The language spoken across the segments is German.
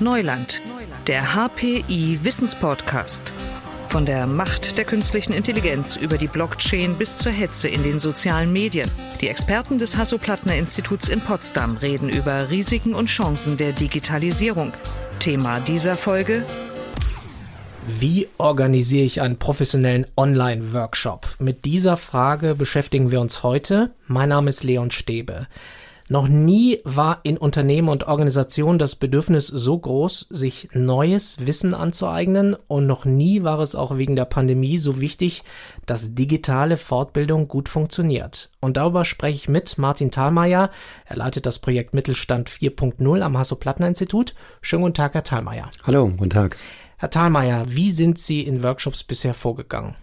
Neuland, der HPI Wissenspodcast. Von der Macht der künstlichen Intelligenz über die Blockchain bis zur Hetze in den sozialen Medien. Die Experten des Hasso-Plattner-Instituts in Potsdam reden über Risiken und Chancen der Digitalisierung. Thema dieser Folge wie organisiere ich einen professionellen Online-Workshop? Mit dieser Frage beschäftigen wir uns heute. Mein Name ist Leon Stäbe. Noch nie war in Unternehmen und Organisationen das Bedürfnis so groß, sich neues Wissen anzueignen und noch nie war es auch wegen der Pandemie so wichtig, dass digitale Fortbildung gut funktioniert. Und darüber spreche ich mit Martin Thalmeier. Er leitet das Projekt Mittelstand 4.0 am Hasso-Plattner-Institut. Schönen guten Tag, Herr Thalmeier. Hallo, guten Tag. Herr Thalmeier, wie sind Sie in Workshops bisher vorgegangen?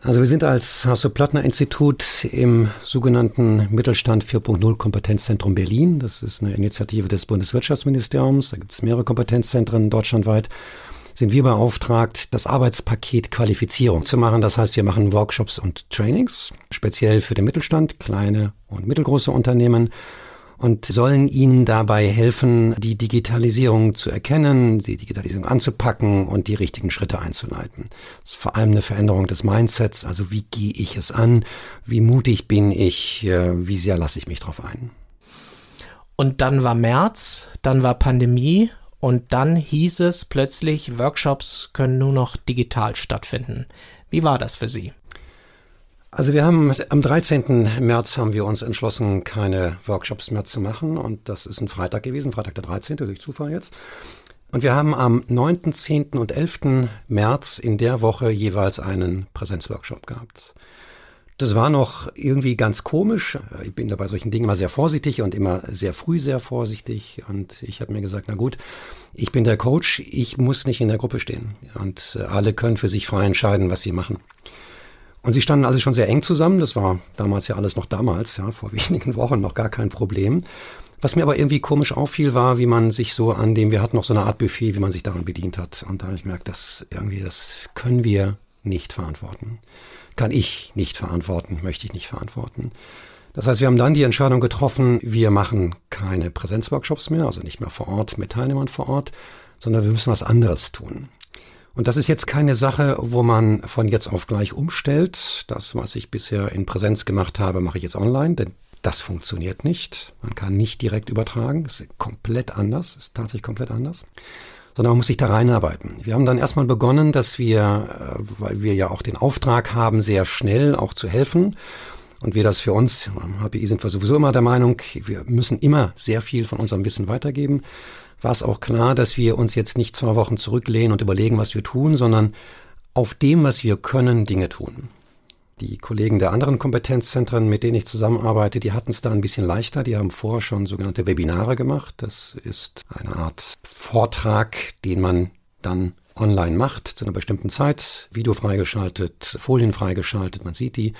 Also wir sind als Hasso-Plattner-Institut im sogenannten Mittelstand 4.0 Kompetenzzentrum Berlin. Das ist eine Initiative des Bundeswirtschaftsministeriums. Da gibt es mehrere Kompetenzzentren deutschlandweit. Sind wir beauftragt, das Arbeitspaket Qualifizierung zu machen. Das heißt, wir machen Workshops und Trainings, speziell für den Mittelstand, kleine und mittelgroße Unternehmen und sollen ihnen dabei helfen, die Digitalisierung zu erkennen, die Digitalisierung anzupacken und die richtigen Schritte einzuleiten. Das ist vor allem eine Veränderung des Mindsets, also wie gehe ich es an, wie mutig bin ich, äh, wie sehr lasse ich mich drauf ein. Und dann war März, dann war Pandemie und dann hieß es plötzlich, Workshops können nur noch digital stattfinden. Wie war das für Sie? Also wir haben am 13. März haben wir uns entschlossen, keine Workshops mehr zu machen. Und das ist ein Freitag gewesen, Freitag der 13. durch Zufall jetzt. Und wir haben am 9., 10. und 11. März in der Woche jeweils einen Präsenzworkshop gehabt. Das war noch irgendwie ganz komisch. Ich bin da bei solchen Dingen immer sehr vorsichtig und immer sehr früh sehr vorsichtig. Und ich habe mir gesagt, na gut, ich bin der Coach, ich muss nicht in der Gruppe stehen. Und alle können für sich frei entscheiden, was sie machen. Und sie standen alle schon sehr eng zusammen. Das war damals ja alles noch damals, ja, vor wenigen Wochen noch gar kein Problem. Was mir aber irgendwie komisch auffiel, war, wie man sich so an dem, wir hatten noch so eine Art Buffet, wie man sich daran bedient hat. Und da habe ich gemerkt, das irgendwie, das können wir nicht verantworten. Kann ich nicht verantworten, möchte ich nicht verantworten. Das heißt, wir haben dann die Entscheidung getroffen, wir machen keine Präsenzworkshops mehr, also nicht mehr vor Ort mit Teilnehmern vor Ort, sondern wir müssen was anderes tun. Und das ist jetzt keine Sache, wo man von jetzt auf gleich umstellt. Das, was ich bisher in Präsenz gemacht habe, mache ich jetzt online, denn das funktioniert nicht. Man kann nicht direkt übertragen. Das ist komplett anders, ist tatsächlich komplett anders. Sondern man muss sich da reinarbeiten. Wir haben dann erstmal begonnen, dass wir, äh, weil wir ja auch den Auftrag haben, sehr schnell auch zu helfen. Und wir das für uns, HPI sind wir sowieso immer der Meinung, wir müssen immer sehr viel von unserem Wissen weitergeben war es auch klar, dass wir uns jetzt nicht zwei Wochen zurücklehnen und überlegen, was wir tun, sondern auf dem, was wir können, Dinge tun. Die Kollegen der anderen Kompetenzzentren, mit denen ich zusammenarbeite, die hatten es da ein bisschen leichter. Die haben vorher schon sogenannte Webinare gemacht. Das ist eine Art Vortrag, den man dann online macht, zu einer bestimmten Zeit, Video freigeschaltet, Folien freigeschaltet, man sieht die.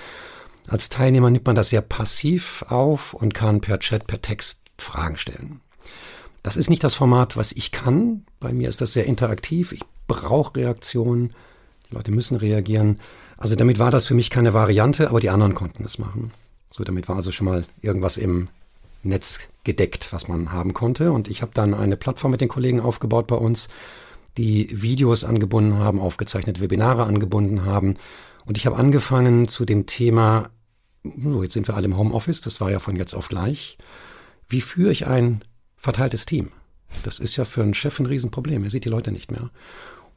Als Teilnehmer nimmt man das sehr passiv auf und kann per Chat, per Text Fragen stellen. Das ist nicht das Format, was ich kann. Bei mir ist das sehr interaktiv. Ich brauche Reaktionen. Die Leute müssen reagieren. Also damit war das für mich keine Variante, aber die anderen konnten es machen. So, damit war also schon mal irgendwas im Netz gedeckt, was man haben konnte. Und ich habe dann eine Plattform mit den Kollegen aufgebaut bei uns, die Videos angebunden haben, aufgezeichnete Webinare angebunden haben. Und ich habe angefangen zu dem Thema, so jetzt sind wir alle im Homeoffice, das war ja von jetzt auf gleich. Wie führe ich ein verteiltes Team. Das ist ja für einen Chef ein Riesenproblem. Er sieht die Leute nicht mehr.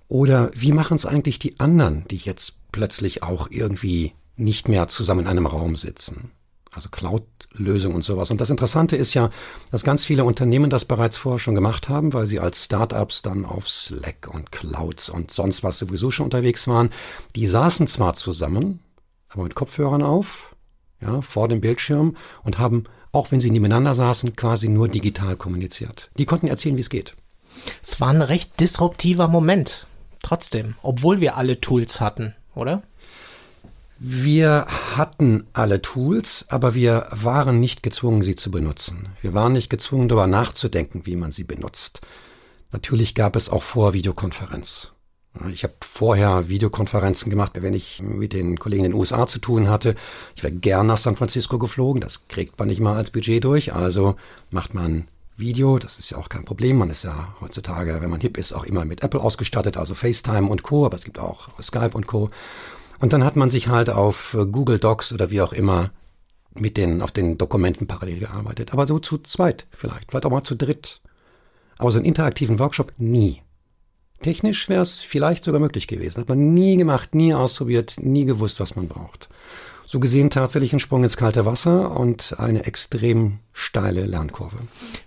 Oder wie machen es eigentlich die anderen, die jetzt plötzlich auch irgendwie nicht mehr zusammen in einem Raum sitzen? Also Cloud-Lösung und sowas. Und das Interessante ist ja, dass ganz viele Unternehmen das bereits vorher schon gemacht haben, weil sie als Startups dann auf Slack und Clouds und sonst was sowieso schon unterwegs waren. Die saßen zwar zusammen, aber mit Kopfhörern auf, ja, vor dem Bildschirm und haben auch wenn sie nebeneinander saßen, quasi nur digital kommuniziert. Die konnten erzählen, wie es geht. Es war ein recht disruptiver Moment. Trotzdem, obwohl wir alle Tools hatten, oder? Wir hatten alle Tools, aber wir waren nicht gezwungen, sie zu benutzen. Wir waren nicht gezwungen, darüber nachzudenken, wie man sie benutzt. Natürlich gab es auch vor Videokonferenz. Ich habe vorher Videokonferenzen gemacht, wenn ich mit den Kollegen in den USA zu tun hatte. Ich wäre gern nach San Francisco geflogen. Das kriegt man nicht mal als Budget durch. Also macht man Video, das ist ja auch kein Problem. Man ist ja heutzutage, wenn man hip ist, auch immer mit Apple ausgestattet, also FaceTime und Co., aber es gibt auch Skype und Co. Und dann hat man sich halt auf Google Docs oder wie auch immer mit den, auf den Dokumenten parallel gearbeitet. Aber so zu zweit vielleicht, vielleicht auch mal zu dritt. Aber so einen interaktiven Workshop nie. Technisch wäre es vielleicht sogar möglich gewesen. Hat man nie gemacht, nie ausprobiert, nie gewusst, was man braucht. So gesehen tatsächlich ein Sprung ins kalte Wasser und eine extrem steile Lernkurve.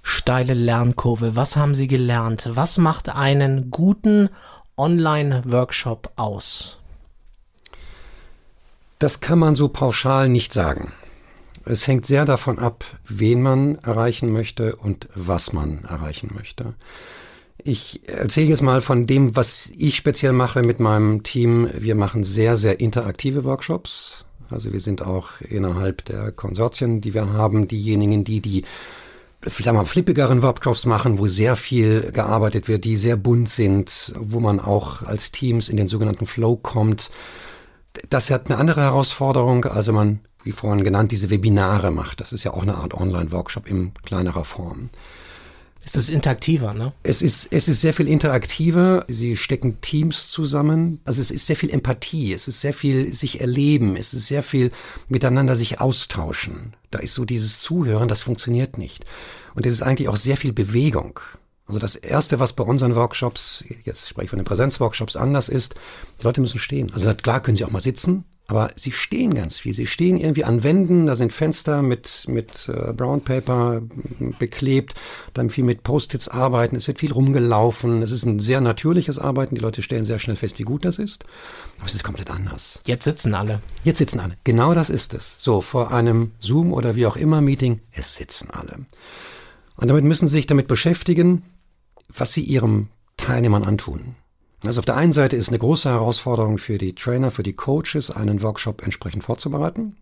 Steile Lernkurve. Was haben Sie gelernt? Was macht einen guten Online-Workshop aus? Das kann man so pauschal nicht sagen. Es hängt sehr davon ab, wen man erreichen möchte und was man erreichen möchte. Ich erzähle jetzt mal von dem, was ich speziell mache mit meinem Team. Wir machen sehr, sehr interaktive Workshops. Also wir sind auch innerhalb der Konsortien, die wir haben, diejenigen, die die vielleicht mal flippigeren Workshops machen, wo sehr viel gearbeitet wird, die sehr bunt sind, wo man auch als Teams in den sogenannten Flow kommt. Das hat eine andere Herausforderung. Also man, wie vorhin genannt, diese Webinare macht. Das ist ja auch eine Art Online-Workshop in kleinerer Form. Es ist interaktiver, ne? Es ist, es ist sehr viel interaktiver. Sie stecken Teams zusammen. Also es ist sehr viel Empathie. Es ist sehr viel sich erleben. Es ist sehr viel miteinander sich austauschen. Da ist so dieses Zuhören, das funktioniert nicht. Und es ist eigentlich auch sehr viel Bewegung. Also das erste, was bei unseren Workshops, jetzt spreche ich von den Präsenzworkshops anders ist, die Leute müssen stehen. Also klar können sie auch mal sitzen, aber sie stehen ganz viel. Sie stehen irgendwie an Wänden, da sind Fenster mit, mit äh, Brown Paper beklebt, dann viel mit Post-its arbeiten, es wird viel rumgelaufen, es ist ein sehr natürliches Arbeiten, die Leute stellen sehr schnell fest, wie gut das ist, aber es ist komplett anders. Jetzt sitzen alle. Jetzt sitzen alle, genau das ist es. So, vor einem Zoom oder wie auch immer Meeting, es sitzen alle. Und damit müssen sie sich damit beschäftigen, was sie ihrem Teilnehmern antun. Also auf der einen Seite ist eine große Herausforderung für die Trainer, für die Coaches, einen Workshop entsprechend vorzubereiten.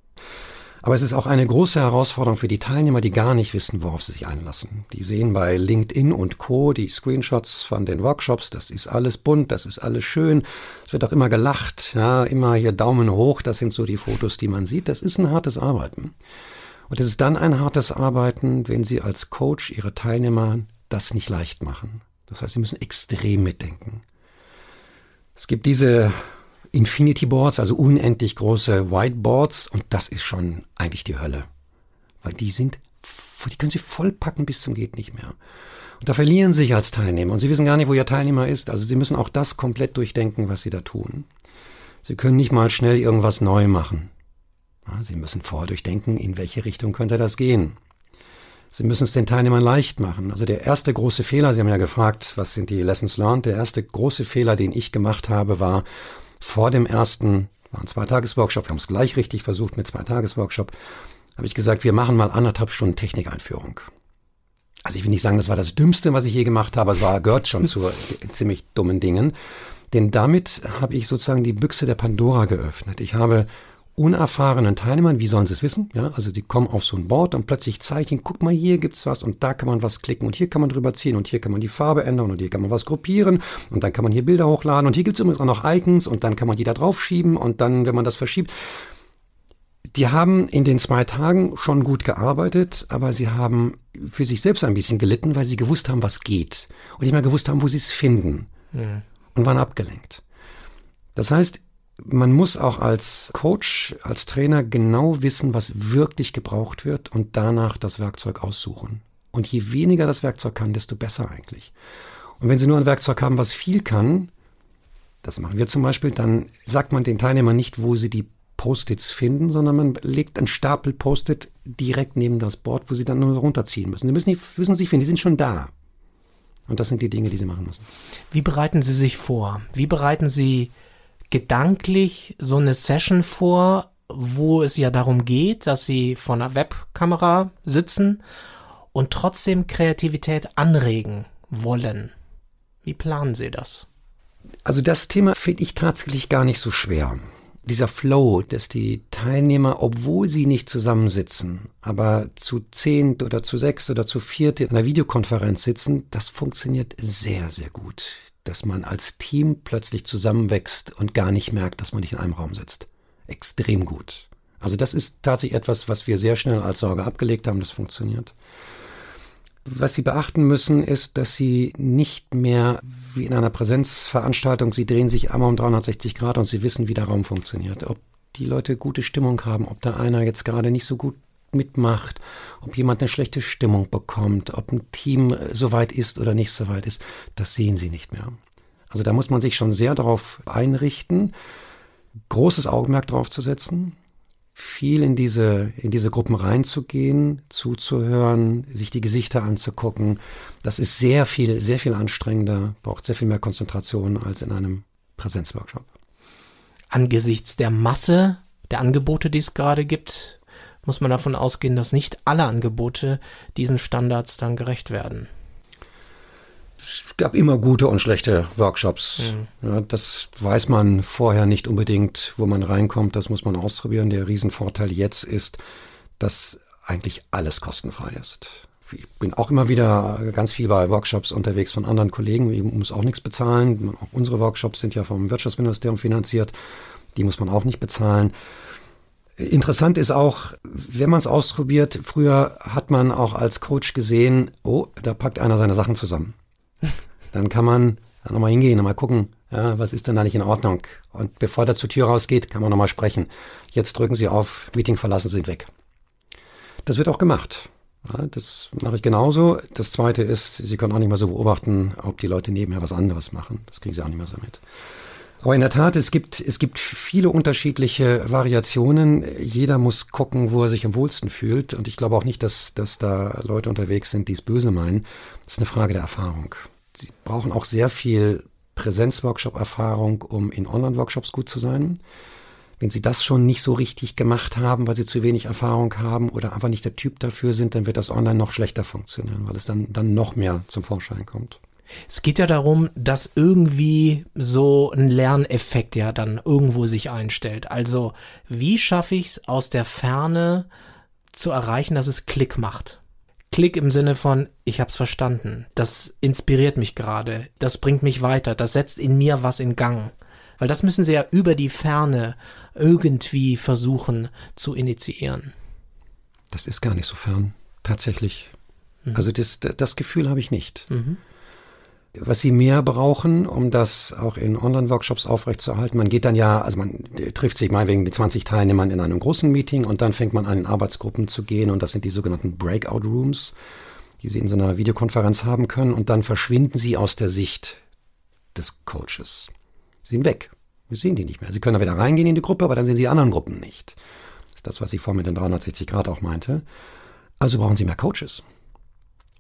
Aber es ist auch eine große Herausforderung für die Teilnehmer, die gar nicht wissen, worauf sie sich einlassen. Die sehen bei LinkedIn und Co. die Screenshots von den Workshops. Das ist alles bunt, das ist alles schön. Es wird auch immer gelacht, ja, immer hier Daumen hoch. Das sind so die Fotos, die man sieht. Das ist ein hartes Arbeiten. Und es ist dann ein hartes Arbeiten, wenn Sie als Coach Ihre Teilnehmer das nicht leicht machen. Das heißt, Sie müssen extrem mitdenken. Es gibt diese Infinity Boards, also unendlich große Whiteboards und das ist schon eigentlich die Hölle. Weil die sind, die können sie vollpacken bis zum geht nicht mehr. Und da verlieren sie sich als Teilnehmer und sie wissen gar nicht, wo ihr Teilnehmer ist. Also sie müssen auch das komplett durchdenken, was sie da tun. Sie können nicht mal schnell irgendwas neu machen. Sie müssen vorher durchdenken, in welche Richtung könnte das gehen. Sie müssen es den Teilnehmern leicht machen. Also der erste große Fehler, Sie haben ja gefragt, was sind die Lessons learned? Der erste große Fehler, den ich gemacht habe, war vor dem ersten, war ein Zweitagesworkshop, wir haben es gleich richtig versucht mit Zweitagesworkshop, habe ich gesagt, wir machen mal anderthalb Stunden Technikeinführung. Also ich will nicht sagen, das war das Dümmste, was ich je gemacht habe, es war, gehört schon zu ziemlich dummen Dingen. Denn damit habe ich sozusagen die Büchse der Pandora geöffnet. Ich habe unerfahrenen Teilnehmern, wie sollen sie es wissen? Ja, also die kommen auf so ein Board und plötzlich zeichnen, guck mal, hier gibt's was und da kann man was klicken und hier kann man drüber ziehen und hier kann man die Farbe ändern und hier kann man was gruppieren und dann kann man hier Bilder hochladen und hier gibt's übrigens auch noch Icons und dann kann man die da drauf schieben und dann, wenn man das verschiebt, die haben in den zwei Tagen schon gut gearbeitet, aber sie haben für sich selbst ein bisschen gelitten, weil sie gewusst haben, was geht und nicht mehr gewusst haben, wo sie es finden ja. und waren abgelenkt. Das heißt, man muss auch als Coach, als Trainer genau wissen, was wirklich gebraucht wird und danach das Werkzeug aussuchen. Und je weniger das Werkzeug kann, desto besser eigentlich. Und wenn Sie nur ein Werkzeug haben, was viel kann, das machen wir zum Beispiel, dann sagt man den Teilnehmern nicht, wo sie die Post-its finden, sondern man legt einen Stapel Post-it direkt neben das Board, wo sie dann nur runterziehen müssen. Sie müssen nicht, müssen sie finden, die sind schon da. Und das sind die Dinge, die sie machen müssen. Wie bereiten Sie sich vor? Wie bereiten Sie gedanklich so eine Session vor, wo es ja darum geht, dass sie vor einer Webkamera sitzen und trotzdem Kreativität anregen wollen. Wie planen Sie das? Also das Thema finde ich tatsächlich gar nicht so schwer. Dieser Flow, dass die Teilnehmer, obwohl sie nicht zusammensitzen, aber zu zehn oder zu sechs oder zu viert in einer Videokonferenz sitzen, das funktioniert sehr, sehr gut dass man als Team plötzlich zusammenwächst und gar nicht merkt, dass man nicht in einem Raum sitzt. Extrem gut. Also das ist tatsächlich etwas, was wir sehr schnell als Sorge abgelegt haben, das funktioniert. Was Sie beachten müssen, ist, dass Sie nicht mehr wie in einer Präsenzveranstaltung, Sie drehen sich einmal um 360 Grad und Sie wissen, wie der Raum funktioniert. Ob die Leute gute Stimmung haben, ob da einer jetzt gerade nicht so gut mitmacht, ob jemand eine schlechte Stimmung bekommt, ob ein Team so weit ist oder nicht so weit ist, das sehen Sie nicht mehr. Also da muss man sich schon sehr darauf einrichten, großes Augenmerk drauf zu setzen, viel in diese, in diese Gruppen reinzugehen, zuzuhören, sich die Gesichter anzugucken. Das ist sehr viel, sehr viel anstrengender, braucht sehr viel mehr Konzentration als in einem Präsenzworkshop. Angesichts der Masse der Angebote, die es gerade gibt, muss man davon ausgehen, dass nicht alle Angebote diesen Standards dann gerecht werden es gab immer gute und schlechte Workshops. Mhm. Ja, das weiß man vorher nicht unbedingt, wo man reinkommt. Das muss man ausprobieren. Der Riesenvorteil jetzt ist, dass eigentlich alles kostenfrei ist. Ich bin auch immer wieder ganz viel bei Workshops unterwegs von anderen Kollegen. Ich muss auch nichts bezahlen. Auch unsere Workshops sind ja vom Wirtschaftsministerium finanziert. Die muss man auch nicht bezahlen. Interessant ist auch, wenn man es ausprobiert, früher hat man auch als Coach gesehen, oh, da packt einer seine Sachen zusammen dann kann man nochmal hingehen und mal gucken, ja, was ist denn da nicht in Ordnung. Und bevor der zur Tür rausgeht, kann man nochmal sprechen. Jetzt drücken Sie auf, Meeting verlassen, sind weg. Das wird auch gemacht. Ja, das mache ich genauso. Das zweite ist, Sie können auch nicht mehr so beobachten, ob die Leute nebenher was anderes machen. Das kriegen Sie auch nicht mehr so mit. Aber in der Tat, es gibt, es gibt viele unterschiedliche Variationen. Jeder muss gucken, wo er sich am wohlsten fühlt. Und ich glaube auch nicht, dass, dass da Leute unterwegs sind, die es böse meinen. Das ist eine Frage der Erfahrung. Sie brauchen auch sehr viel Präsenzworkshop-Erfahrung, um in Online-Workshops gut zu sein. Wenn Sie das schon nicht so richtig gemacht haben, weil Sie zu wenig Erfahrung haben oder einfach nicht der Typ dafür sind, dann wird das online noch schlechter funktionieren, weil es dann, dann noch mehr zum Vorschein kommt. Es geht ja darum, dass irgendwie so ein Lerneffekt ja dann irgendwo sich einstellt. Also, wie schaffe ich es aus der Ferne zu erreichen, dass es Klick macht? Klick im Sinne von, ich hab's verstanden. Das inspiriert mich gerade. Das bringt mich weiter. Das setzt in mir was in Gang. Weil das müssen sie ja über die Ferne irgendwie versuchen zu initiieren. Das ist gar nicht so fern. Tatsächlich. Mhm. Also das, das Gefühl habe ich nicht. Mhm was sie mehr brauchen, um das auch in Online-Workshops aufrechtzuerhalten. Man geht dann ja, also man trifft sich mal wegen 20 Teilnehmern in einem großen Meeting und dann fängt man an, in Arbeitsgruppen zu gehen und das sind die sogenannten Breakout Rooms, die Sie in so einer Videokonferenz haben können und dann verschwinden Sie aus der Sicht des Coaches. Sie sind weg. Wir sehen die nicht mehr. Sie können da wieder reingehen in die Gruppe, aber dann sehen Sie die anderen Gruppen nicht. Das ist das, was ich vorhin mit den 360 Grad auch meinte. Also brauchen Sie mehr Coaches.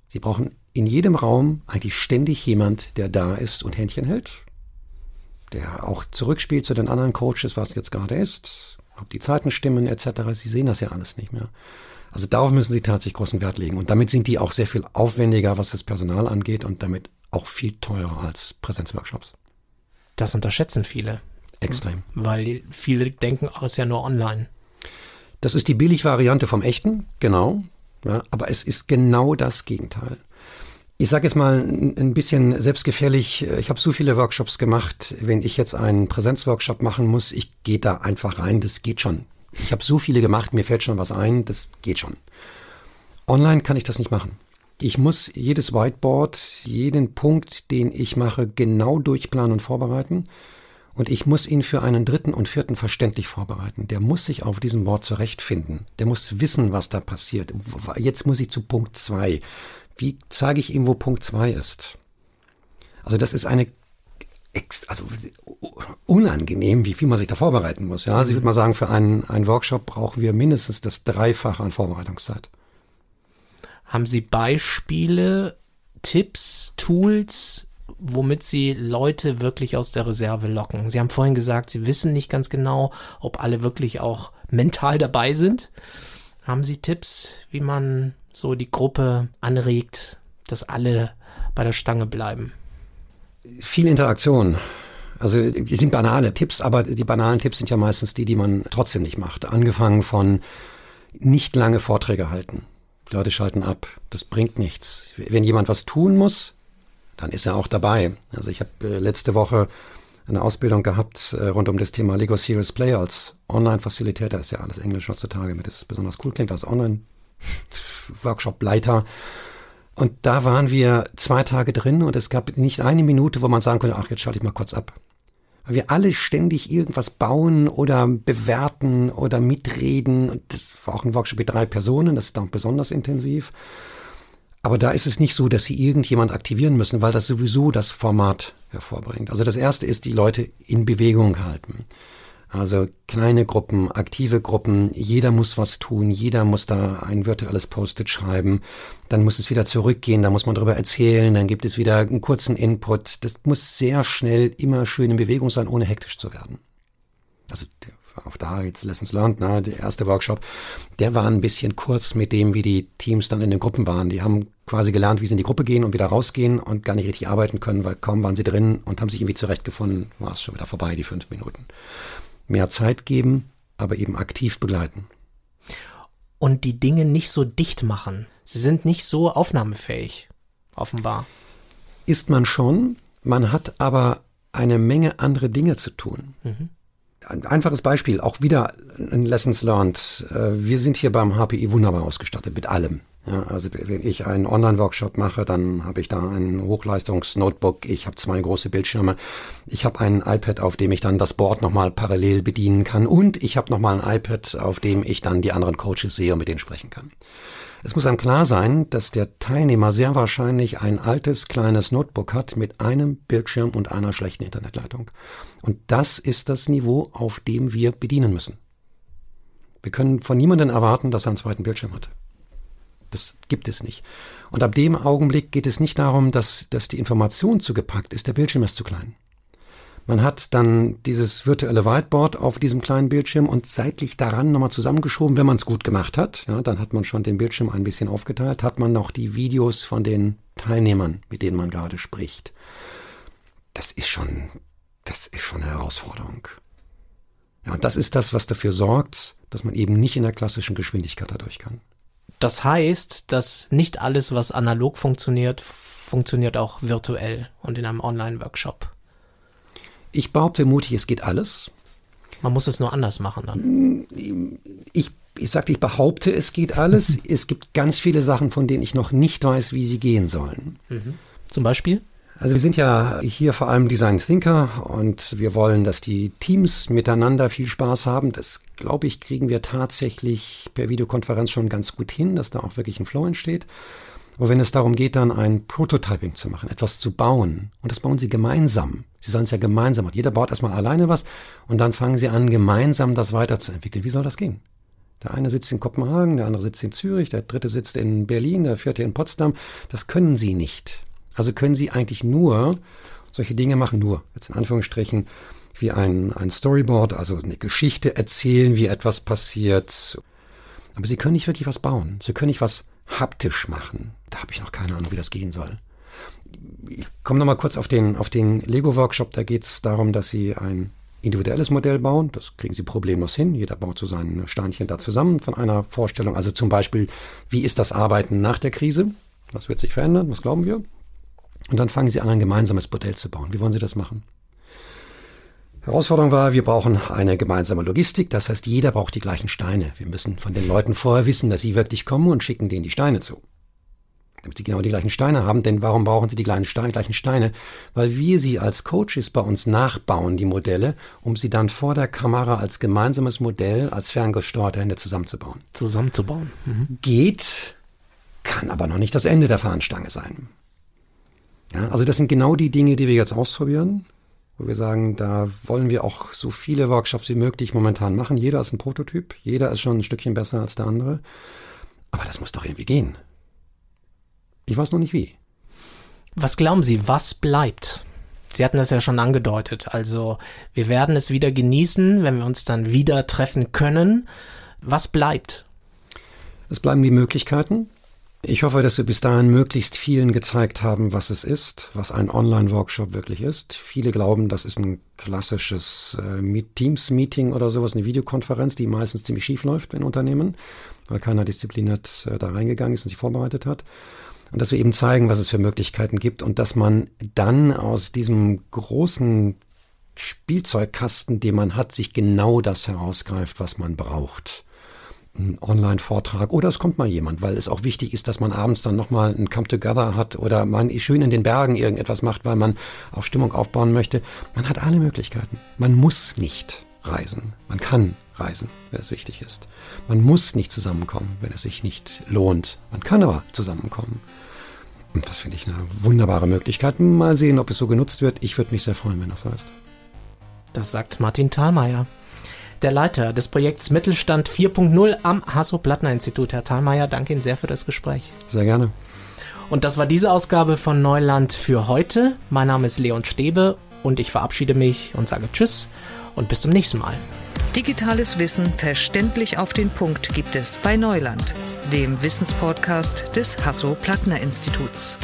Sie brauchen in jedem Raum eigentlich ständig jemand, der da ist und Händchen hält, der auch zurückspielt zu den anderen Coaches, was jetzt gerade ist, ob die Zeiten stimmen etc. Sie sehen das ja alles nicht mehr. Also darauf müssen Sie tatsächlich großen Wert legen. Und damit sind die auch sehr viel aufwendiger, was das Personal angeht und damit auch viel teurer als Präsenzworkshops. Das unterschätzen viele. Extrem. Weil viele denken, oh, ist ja nur online. Das ist die Billigvariante vom echten, genau. Ja, aber es ist genau das Gegenteil. Ich sage jetzt mal ein bisschen selbstgefährlich. Ich habe so viele Workshops gemacht. Wenn ich jetzt einen Präsenzworkshop machen muss, ich gehe da einfach rein. Das geht schon. Ich habe so viele gemacht, mir fällt schon was ein. Das geht schon. Online kann ich das nicht machen. Ich muss jedes Whiteboard, jeden Punkt, den ich mache, genau durchplanen und vorbereiten. Und ich muss ihn für einen dritten und vierten verständlich vorbereiten. Der muss sich auf diesem Wort zurechtfinden. Der muss wissen, was da passiert. Jetzt muss ich zu Punkt zwei. Wie zeige ich ihm, wo Punkt zwei ist? Also das ist eine also unangenehm, wie viel man sich da vorbereiten muss. Ja, also ich würde mal sagen, für einen, einen Workshop brauchen wir mindestens das Dreifache an Vorbereitungszeit. Haben Sie Beispiele, Tipps, Tools, womit sie Leute wirklich aus der Reserve locken. Sie haben vorhin gesagt, sie wissen nicht ganz genau, ob alle wirklich auch mental dabei sind. Haben Sie Tipps, wie man so die Gruppe anregt, dass alle bei der Stange bleiben? Viel Interaktion. Also die sind banale Tipps, aber die banalen Tipps sind ja meistens die, die man trotzdem nicht macht. Angefangen von nicht lange Vorträge halten. Die Leute schalten ab. Das bringt nichts. Wenn jemand was tun muss, dann ist er auch dabei. Also ich habe äh, letzte Woche eine Ausbildung gehabt äh, rund um das Thema Lego Serious Play als Online-Facilitator. Ist ja alles Englisch heutzutage, damit es besonders cool klingt, als Online-Workshop-Leiter. Und da waren wir zwei Tage drin und es gab nicht eine Minute, wo man sagen konnte, ach, jetzt schalte ich mal kurz ab. Weil wir alle ständig irgendwas bauen oder bewerten oder mitreden. Und das war auch ein Workshop mit drei Personen, das ist auch besonders intensiv. Aber da ist es nicht so, dass sie irgendjemand aktivieren müssen, weil das sowieso das Format hervorbringt. Also das erste ist, die Leute in Bewegung halten. Also kleine Gruppen, aktive Gruppen, jeder muss was tun, jeder muss da ein virtuelles Post-it schreiben, dann muss es wieder zurückgehen, da muss man darüber erzählen, dann gibt es wieder einen kurzen Input. Das muss sehr schnell immer schön in Bewegung sein, ohne hektisch zu werden. Also auch da jetzt Lessons Learned, ne, der erste Workshop, der war ein bisschen kurz mit dem, wie die Teams dann in den Gruppen waren. Die haben quasi gelernt, wie sie in die Gruppe gehen und wieder rausgehen und gar nicht richtig arbeiten können, weil kaum waren sie drin und haben sich irgendwie zurechtgefunden, war es schon wieder vorbei, die fünf Minuten mehr Zeit geben, aber eben aktiv begleiten. Und die Dinge nicht so dicht machen. Sie sind nicht so aufnahmefähig, offenbar. Ist man schon, man hat aber eine Menge andere Dinge zu tun. Mhm. Ein einfaches Beispiel, auch wieder ein Lessons Learned. Äh, wir sind hier beim HPI wunderbar ausgestattet mit allem. Ja, also wenn ich einen Online-Workshop mache, dann habe ich da ein Hochleistungs-Notebook, ich habe zwei große Bildschirme, ich habe ein iPad, auf dem ich dann das Board nochmal parallel bedienen kann und ich habe nochmal ein iPad, auf dem ich dann die anderen Coaches sehe und mit denen sprechen kann. Es muss einem klar sein, dass der Teilnehmer sehr wahrscheinlich ein altes, kleines Notebook hat mit einem Bildschirm und einer schlechten Internetleitung. Und das ist das Niveau, auf dem wir bedienen müssen. Wir können von niemandem erwarten, dass er einen zweiten Bildschirm hat. Das gibt es nicht. Und ab dem Augenblick geht es nicht darum, dass, dass die Information zugepackt ist, der Bildschirm ist zu klein. Man hat dann dieses virtuelle Whiteboard auf diesem kleinen Bildschirm und seitlich daran nochmal zusammengeschoben, wenn man es gut gemacht hat. Ja, dann hat man schon den Bildschirm ein bisschen aufgeteilt, hat man noch die Videos von den Teilnehmern, mit denen man gerade spricht. Das ist schon, das ist schon eine Herausforderung. Ja, und das ist das, was dafür sorgt, dass man eben nicht in der klassischen Geschwindigkeit dadurch kann. Das heißt, dass nicht alles, was analog funktioniert, funktioniert auch virtuell und in einem Online-Workshop. Ich behaupte mutig, es geht alles. Man muss es nur anders machen dann. Ich, ich sagte, ich behaupte, es geht alles. es gibt ganz viele Sachen, von denen ich noch nicht weiß, wie sie gehen sollen. Mhm. Zum Beispiel? Also wir sind ja hier vor allem Design Thinker und wir wollen, dass die Teams miteinander viel Spaß haben. Das, glaube ich, kriegen wir tatsächlich per Videokonferenz schon ganz gut hin, dass da auch wirklich ein Flow entsteht. Aber wenn es darum geht, dann ein Prototyping zu machen, etwas zu bauen, und das bauen sie gemeinsam. Sie sollen es ja gemeinsam machen. Jeder baut erstmal alleine was und dann fangen sie an, gemeinsam das weiterzuentwickeln. Wie soll das gehen? Der eine sitzt in Kopenhagen, der andere sitzt in Zürich, der dritte sitzt in Berlin, der vierte in Potsdam. Das können sie nicht. Also können Sie eigentlich nur solche Dinge machen, nur, jetzt in Anführungsstrichen, wie ein, ein Storyboard, also eine Geschichte erzählen, wie etwas passiert. Aber Sie können nicht wirklich was bauen. Sie können nicht was haptisch machen. Habe ich noch keine Ahnung, wie das gehen soll. Ich komme nochmal kurz auf den, auf den Lego-Workshop. Da geht es darum, dass Sie ein individuelles Modell bauen. Das kriegen Sie problemlos hin. Jeder baut so seine Steinchen da zusammen von einer Vorstellung. Also zum Beispiel, wie ist das Arbeiten nach der Krise? Was wird sich verändern? Was glauben wir? Und dann fangen Sie an, ein gemeinsames Modell zu bauen. Wie wollen Sie das machen? Herausforderung war, wir brauchen eine gemeinsame Logistik. Das heißt, jeder braucht die gleichen Steine. Wir müssen von den Leuten vorher wissen, dass sie wirklich kommen und schicken denen die Steine zu. Damit sie genau die gleichen Steine haben. Denn warum brauchen sie die gleichen Steine? Weil wir sie als Coaches bei uns nachbauen, die Modelle, um sie dann vor der Kamera als gemeinsames Modell, als ferngesteuerte Hände zusammenzubauen. Zusammenzubauen. Mhm. Geht, kann aber noch nicht das Ende der Fahnenstange sein. Ja, also das sind genau die Dinge, die wir jetzt ausprobieren, wo wir sagen, da wollen wir auch so viele Workshops wie möglich momentan machen. Jeder ist ein Prototyp, jeder ist schon ein Stückchen besser als der andere. Aber das muss doch irgendwie gehen. Ich weiß noch nicht wie. Was glauben Sie, was bleibt? Sie hatten das ja schon angedeutet. Also wir werden es wieder genießen, wenn wir uns dann wieder treffen können. Was bleibt? Es bleiben die Möglichkeiten, ich hoffe, dass wir bis dahin möglichst vielen gezeigt haben, was es ist, was ein Online-Workshop wirklich ist. Viele glauben, das ist ein klassisches äh, Teams-Meeting oder sowas, eine Videokonferenz, die meistens ziemlich schief läuft in Unternehmen, weil keiner diszipliniert äh, da reingegangen ist und sich vorbereitet hat. Und dass wir eben zeigen, was es für Möglichkeiten gibt und dass man dann aus diesem großen Spielzeugkasten, den man hat, sich genau das herausgreift, was man braucht. einen Online-Vortrag oder es kommt mal jemand, weil es auch wichtig ist, dass man abends dann nochmal ein Come-Together hat oder man schön in den Bergen irgendetwas macht, weil man auch Stimmung aufbauen möchte. Man hat alle Möglichkeiten. Man muss nicht reisen. Man kann reisen, wenn es wichtig ist. Man muss nicht zusammenkommen, wenn es sich nicht lohnt. Man kann aber zusammenkommen. Und das finde ich eine wunderbare Möglichkeit. Mal sehen, ob es so genutzt wird. Ich würde mich sehr freuen, wenn das heißt. Das sagt Martin Thalmeier der Leiter des Projekts Mittelstand 4.0 am Hasso-Plattner-Institut. Herr Thalmeier, danke Ihnen sehr für das Gespräch. Sehr gerne. Und das war diese Ausgabe von Neuland für heute. Mein Name ist Leon Stäbe und ich verabschiede mich und sage Tschüss und bis zum nächsten Mal. Digitales Wissen verständlich auf den Punkt gibt es bei Neuland, dem Wissenspodcast des Hasso-Plattner-Instituts.